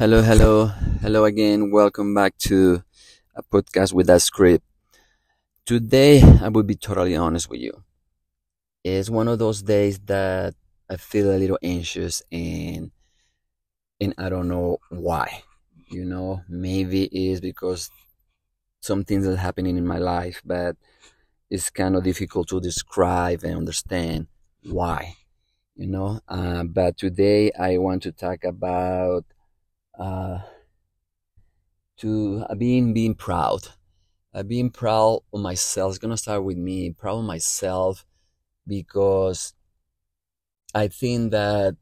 Hello, hello, hello again. Welcome back to a podcast with a script. Today, I will be totally honest with you. It's one of those days that I feel a little anxious and and I don't know why. You know, maybe it's because some things are happening in my life, but it's kind of difficult to describe and understand why. You know, uh, but today I want to talk about uh, to uh, being being proud, uh, being proud of myself. It's gonna start with me, proud of myself, because I think that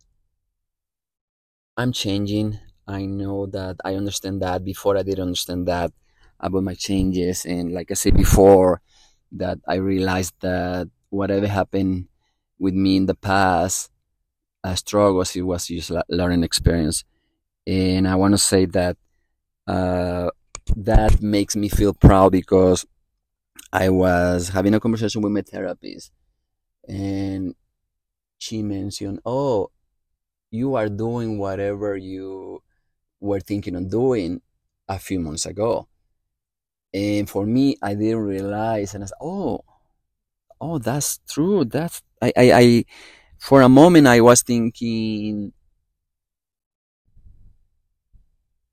I'm changing. I know that I understand that before I didn't understand that about my changes, and like I said before, that I realized that whatever happened with me in the past, uh, struggles, it was just a learning experience and I want to say that uh, that makes me feel proud because I was having a conversation with my therapist, and she mentioned, "Oh, you are doing whatever you were thinking of doing a few months ago." And for me, I didn't realize, and I said, "Oh, oh, that's true. That's I, I, I." For a moment, I was thinking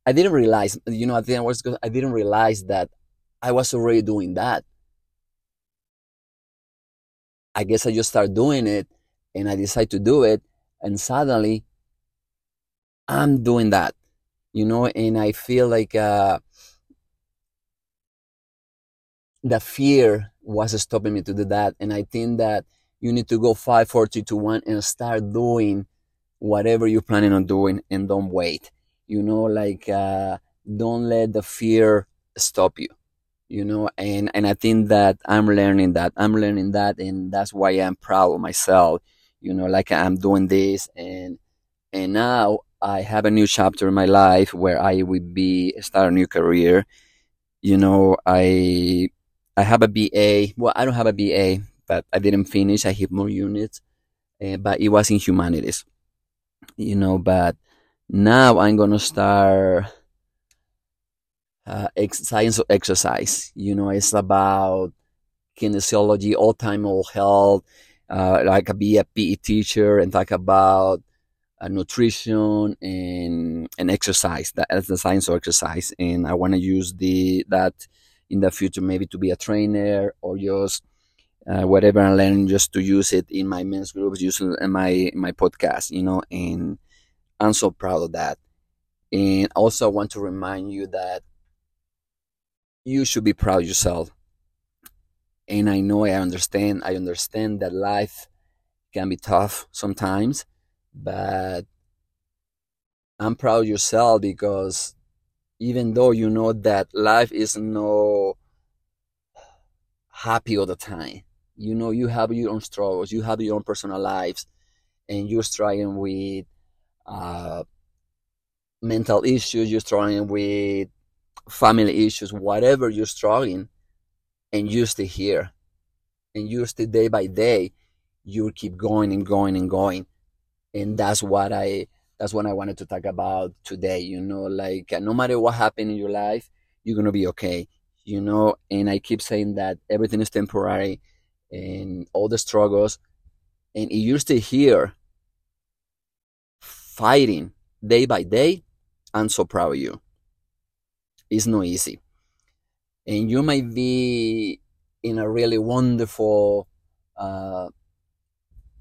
I didn't realize, you know, I think I was, I didn't realize that I was already doing that. I guess I just started doing it and I decided to do it. And suddenly I'm doing that, you know, and I feel like, uh, the fear was stopping me to do that. And I think that you need to go five, four, three, two, one and start doing whatever you're planning on doing and don't wait you know like uh, don't let the fear stop you you know? And and i think that i'm learning that i'm learning that and that's why i'm proud of myself you know like i'm doing this. And and now i have a new chapter in my life where i will be start a new career. You know i i have a ba well i don't have a ba but i didn't finish i hit more units uh, but it was in humanities you know? But now I'm gonna start uh, ex- science of exercise. You know, it's about kinesiology, all time all health. Uh, like be a PE teacher and talk about uh, nutrition and and exercise. That's the science of exercise, and I want to use the that in the future maybe to be a trainer or just uh, whatever I learn just to use it in my men's groups, use my my podcast. You know, and I'm so proud of that. And also, I want to remind you that you should be proud yourself. And I know I understand, I understand that life can be tough sometimes, but I'm proud of yourself because even though you know that life is no happy all the time, you know you have your own struggles, you have your own personal lives, and you're struggling with uh, mental issues, you're struggling with family issues, whatever you're struggling, and you stay here, and you stay day by day, you keep going and going and going, and that's what I that's what I wanted to talk about today. You know, like no matter what happened in your life, you're gonna be okay. You know, and I keep saying that everything is temporary, and all the struggles, and if you stay here fighting day by day, I'm so proud of you. It's not easy. And you might be in a really wonderful uh,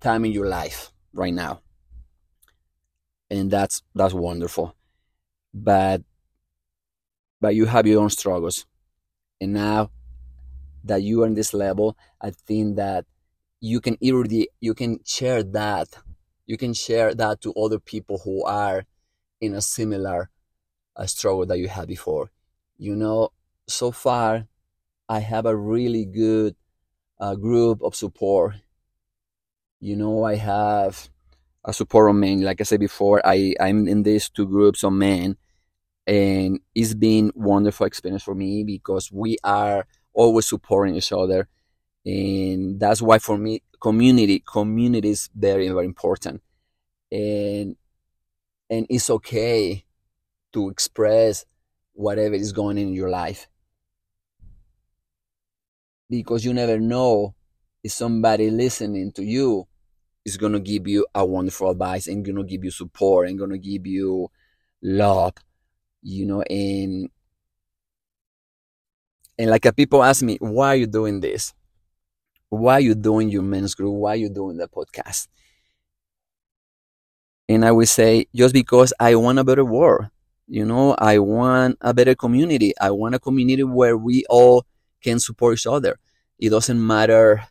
time in your life right now. And that's that's wonderful. But but you have your own struggles. And now that you are in this level, I think that you can already you can share that you can share that to other people who are in a similar uh, struggle that you had before. You know, so far, I have a really good uh, group of support. You know, I have a support on men. Like I said before, I, I'm in these two groups of men, and it's been wonderful experience for me because we are always supporting each other and that's why for me community community is very very important. And and it's okay to express whatever is going in your life. Because you never know if somebody listening to you is going to give you a wonderful advice and going to give you support and going to give you love you know and and like uh, people ask me why are you doing this why are you doing your men's group why are you doing the podcast and i will say just because i want a better world you know i want a better community i want a community where we all can support each other it doesn't matter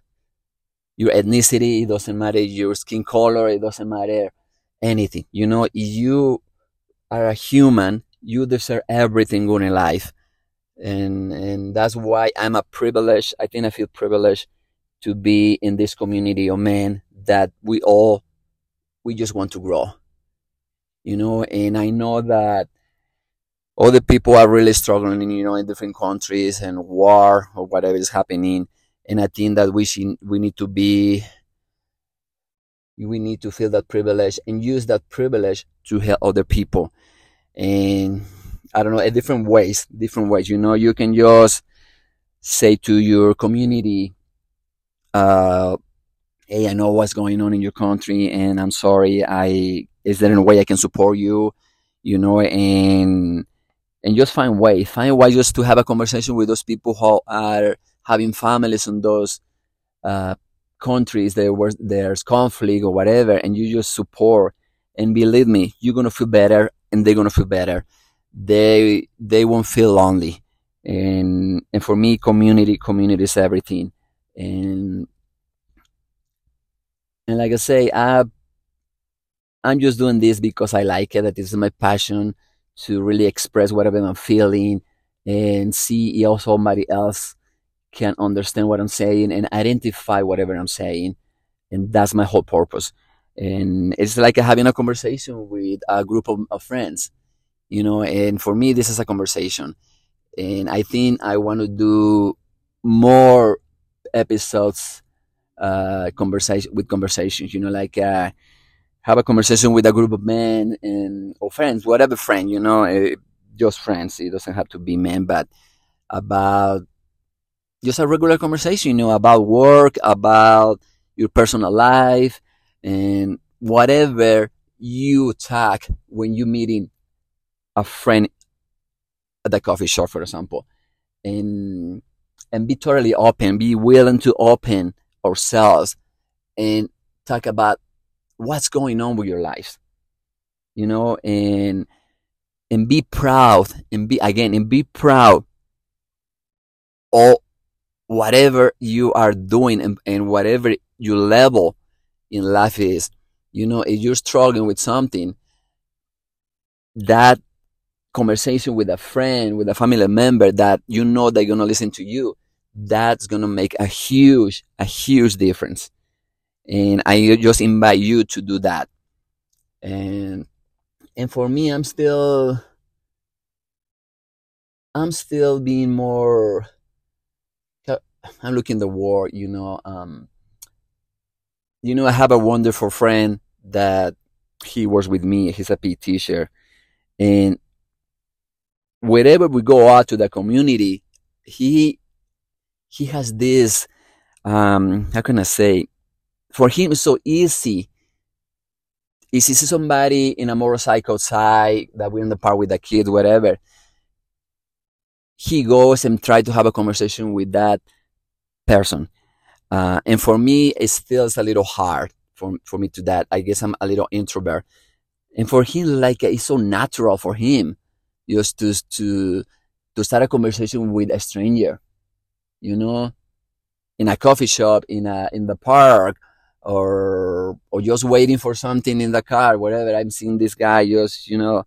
your ethnicity, it doesn't matter your skin color, it doesn't matter anything. You know, you are a human, you deserve everything good in life. And and that's why I'm a privilege. I think I feel privileged to be in this community of men that we all we just want to grow. You know, and I know that other people are really struggling, you know, in different countries and war or whatever is happening. And I think that we should, we need to be we need to feel that privilege and use that privilege to help other people. And I don't know different ways different ways you know? You can just say to your community uh, hey I know what's going on in your country and I'm sorry I is there any way I can support you you know and and just find way find way just to have a conversation with those people who are having families in those uh, countries there where there's conflict or whatever, and you just support. And believe me, you're gonna feel better, and they're gonna feel better. They they won't feel lonely. And and for me, community community is everything. And and like I say, I I'm just doing this because I like it. That is my passion to really express whatever I'm feeling and see if somebody else can understand what I'm saying and identify whatever I'm saying. And that's my whole purpose. And it's like having a conversation with a group of, of friends, you know, and for me, this is a conversation. And I think I want to do more episodes, uh, conversation with conversations, you know, like, uh, have a conversation with a group of men and or friends, whatever friend, you know, uh, just friends. It doesn't have to be men, but about just a regular conversation, you know, about work, about your personal life, and whatever you talk when you're meeting a friend at the coffee shop, for example, and and be totally open, be willing to open ourselves and talk about what's going on with your life, you know, and and be proud and be again and be proud all whatever you are doing and, and whatever your level in life is, you know, if you're struggling with something, that conversation with a friend, with a family member that you know they're going to listen to you, that's going to make a huge, a huge difference. And I just invite you to do that. And, and for me, I'm still, I'm still being more I'm looking the war, you know. Um, you know, I have a wonderful friend that he works with me. He's a PE teacher, and wherever we go out to the community, he he has this. Um, how can I say? For him, it's so easy. If he sees somebody in a motorcycle outside that we're in the park with a kid, whatever, he goes and try to have a conversation with that person. Uh, and for me, it feels a little hard for, for me to that. I guess I'm a little introvert. And for him, like it's so natural for him just to, to, to start a conversation with a stranger, you know, in a coffee shop, in a, in the park, or, or just waiting for something in the car, whatever. I'm seeing this guy just, you know,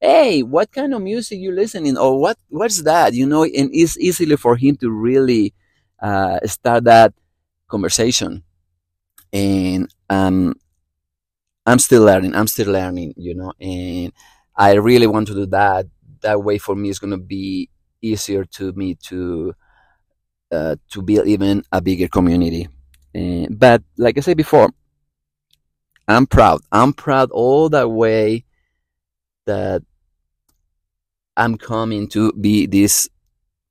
hey, what kind of music you listening? Or what, what's that? You know, and it's easily for him to really, uh, start that conversation. And um, I'm still learning. I'm still learning, you know, and I really want to do that. That way, for me, it's going to be easier to me to uh, to build even a bigger community. And, but like I said before, I'm proud. I'm proud all the way that I'm coming to be this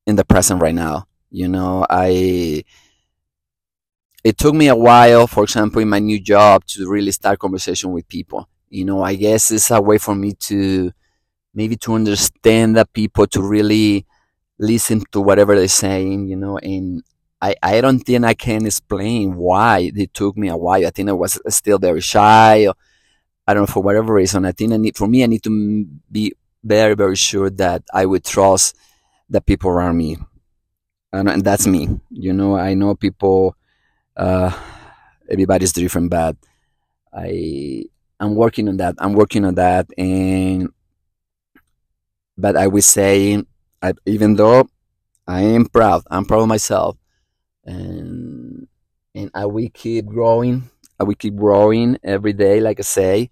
in the present right now. You know, I it took me a while, for example, in my new job to really start conversation with people. You know, I guess it's a way for me to maybe to understand the people, to really listen to whatever they're saying, you know, and I, I don't think I can explain why it took me a while. I think I was still very shy. I don't know, for whatever reason. I think I need, for me, I need to be very, very sure that I would trust the people around me. And, and that's me. You know, I know people, uh, everybody's different, but I, I'm working on that. I'm working on that. And, but I would say, I, even though I am proud, I'm proud of myself and and I will keep growing. I will keep growing every day. Like I say,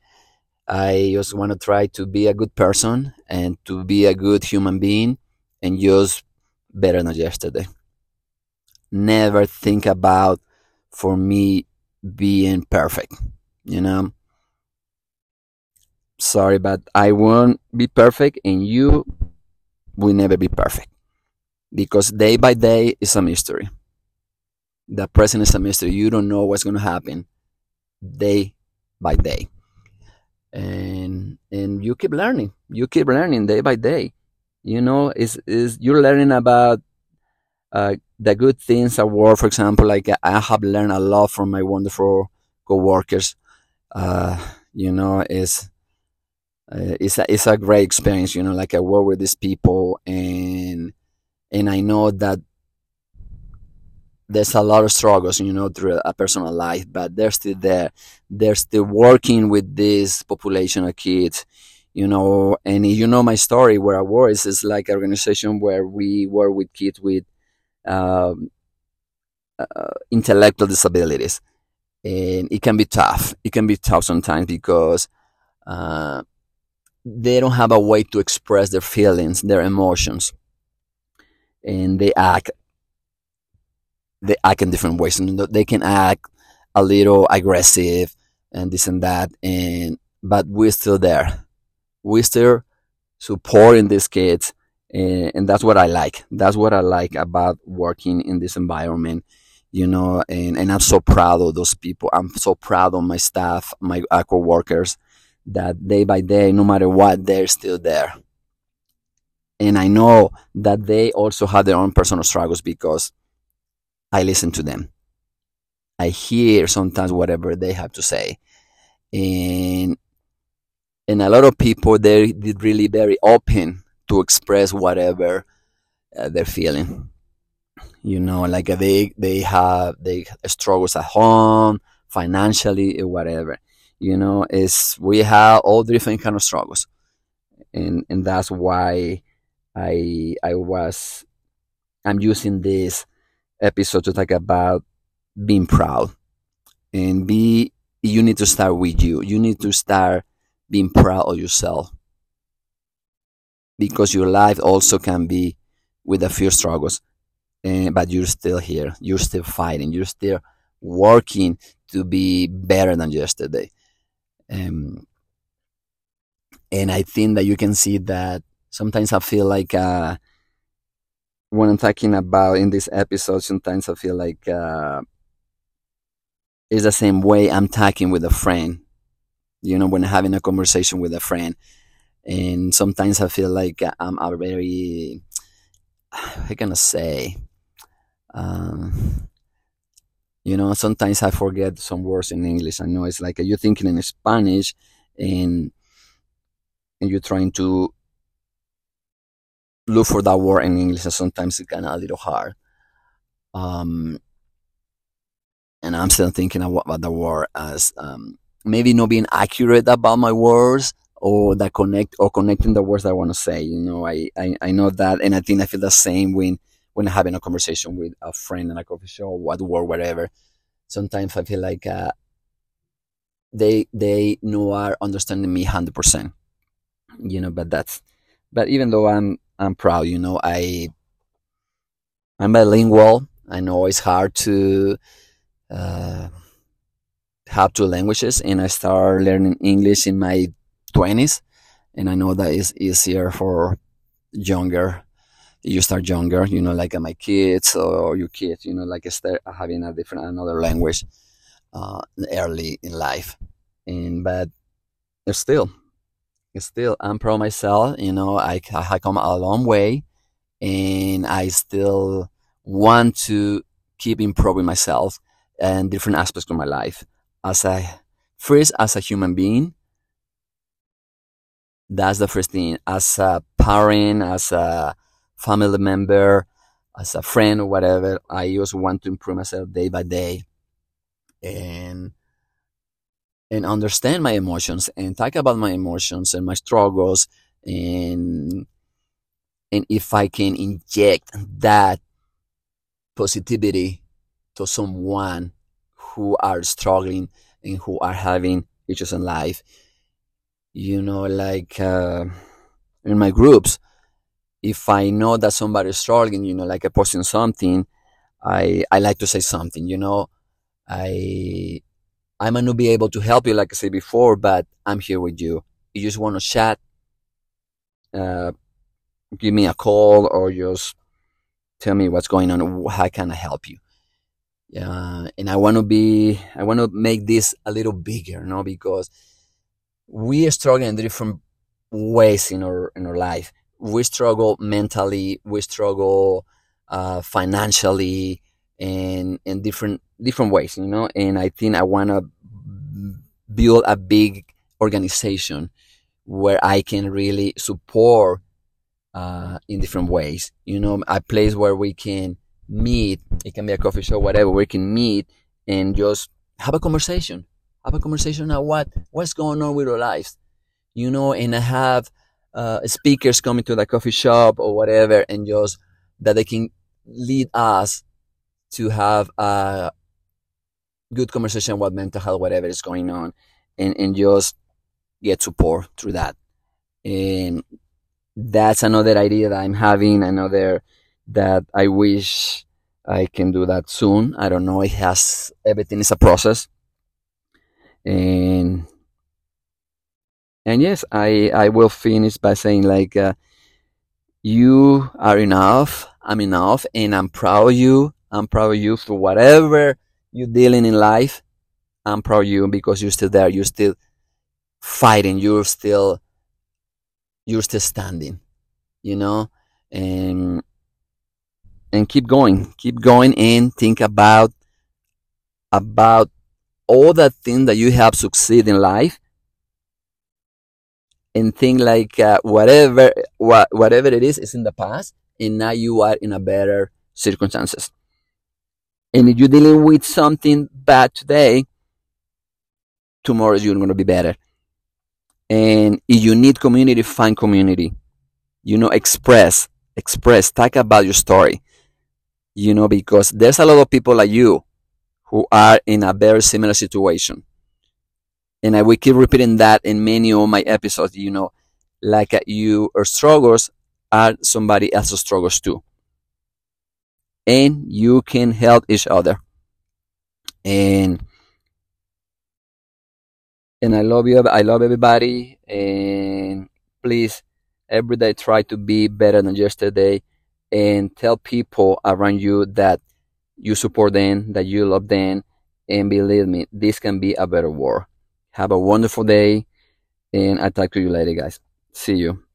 I just want to try to be a good person and to be a good human being, and just better than yesterday. Never think about for me being perfect. You know. Sorry, but I won't be perfect, and you will never be perfect because day by day is a mystery the present is a mystery. You don't know what's going to happen day by day. And and you keep learning. You keep learning day by day. You know, is is you're learning about uh, the good things at work. For example, like I have learned a lot from my wonderful coworkers. Uh, you know, is uh, it's a it's a great experience. You know, like I work with these people, and and I know that there's a lot of struggles, you know, through a personal life, but they're still there. They're still working with this population of kids, you know. And you know my story where I was is like an organization where we work with kids with um, uh, intellectual disabilities, and it can be tough. It can be tough sometimes because uh, they don't have a way to express their feelings, their emotions, and they act they act in different ways. And they can act a little aggressive and this and that. And but we're still there. We're still supporting these kids. And, and that's what i like. That's what i like about working in this environment you know and, and i'm so proud of those people. I'm so proud of my staff my uh, co-workers that day by day no matter what they're still there and i know that they also have their own personal struggles because I listen to them. I hear sometimes whatever they have to say. And and a lot of people they're really very open to express whatever uh, they're feeling. You know, like they they have they struggles at home, financially, whatever. You know, is we have all different kind of struggles, and and that's why I I was I'm using this episode to talk about being proud. And be you need to start with you. You need to start being proud of yourself. Because your life also can be with a few struggles and, but you're still here. You're still fighting. You're still working to be better than yesterday um, and i think that you can see that sometimes i feel like uh, when I'm talking about in this episode, sometimes I feel like uh, it's the same way I'm talking with a friend. You know, when having a conversation with a friend, and sometimes I feel like I'm a very, how can I say, um, you know, sometimes I forget some words in English. I know it's like you're thinking in Spanish, and and you're trying to look for that word in English, and sometimes it's kind of a little hard. Um, and I'm still thinking about the word as um, maybe not being accurate about my words or that connect or connecting the words I want to say. You know, I, I, I know that, and I think I feel the same when when having a conversation with a friend in a coffee shop, what word, whatever. Sometimes I feel like uh, they they know are understanding me hundred percent. You know, but that's but even though I'm I'm proud. You know, I I'm bilingual. I know it's hard to uh, have two languages, and I started learning English in my twenties, and I know that it's easier for younger you start younger you know like uh, my kids or your kids you know like start having a different another language uh, early in life. And but still still i'm proud of myself you know i, I come a long way and i still want to keep improving myself and different aspects of my life. As a first as a human being that's the first thing. As a parent as a family member as a friend or whatever i just want to improve myself day by day and and understand my emotions and talk about my emotions and my struggles and and if i can inject that positivity to someone who are struggling and who are having issues in life. You know like uh, in my groups if i know that somebody is struggling you know like i posting something i i like to say something you know i I might not be able to help you, like I said before, but I'm here with you. You just want to chat, uh, give me a call, or just tell me what's going on. How can I help you? Yeah, and I want to be, I want to make this a little bigger, you know, because we are struggling in different ways in our in our life. We struggle mentally, we struggle uh, financially, and in different different ways, you know. And I think I want to build a big organization where I can really support uh, in different ways. You know, a place where we can meet. It can be a coffee shop, whatever. We can meet and just have a conversation. Have a conversation about what what's going on with our lives. You know, and I have uh, speakers coming to the coffee shop or whatever, and just that they can lead us to have a good conversation about mental health, whatever is going on, and, and just get support through that. And that's another idea that I'm having, another that I wish I can do that soon. I don't know. It has everything is a process. And and yes, I I will finish by saying like uh, you are enough. I'm enough, and I'm proud of you. I'm proud of you for whatever you're dealing in life. I'm proud of you because you're still there. You're still fighting. You're still you're still standing. You know, and and keep going. Keep going and think about about all the things that you have succeed in life and think like uh, whatever what, whatever it is is in the past and now you are in a better circumstances and if you're dealing with something bad today, tomorrow you're going to be better. And if you need community, find community. You know, express, express, talk about your story. You know, because there's a lot of people like you who are in a very similar situation. And I will keep repeating that in many of my episodes, you know, like uh, you or struggles are somebody else's struggles too and you can help each other. And and I love you. I love everybody. And please, every day try to be better than yesterday, and tell people around you that you support them, that you love them, and believe me, this can be a better world. Have a wonderful day, and I'll talk to you later, guys. See you.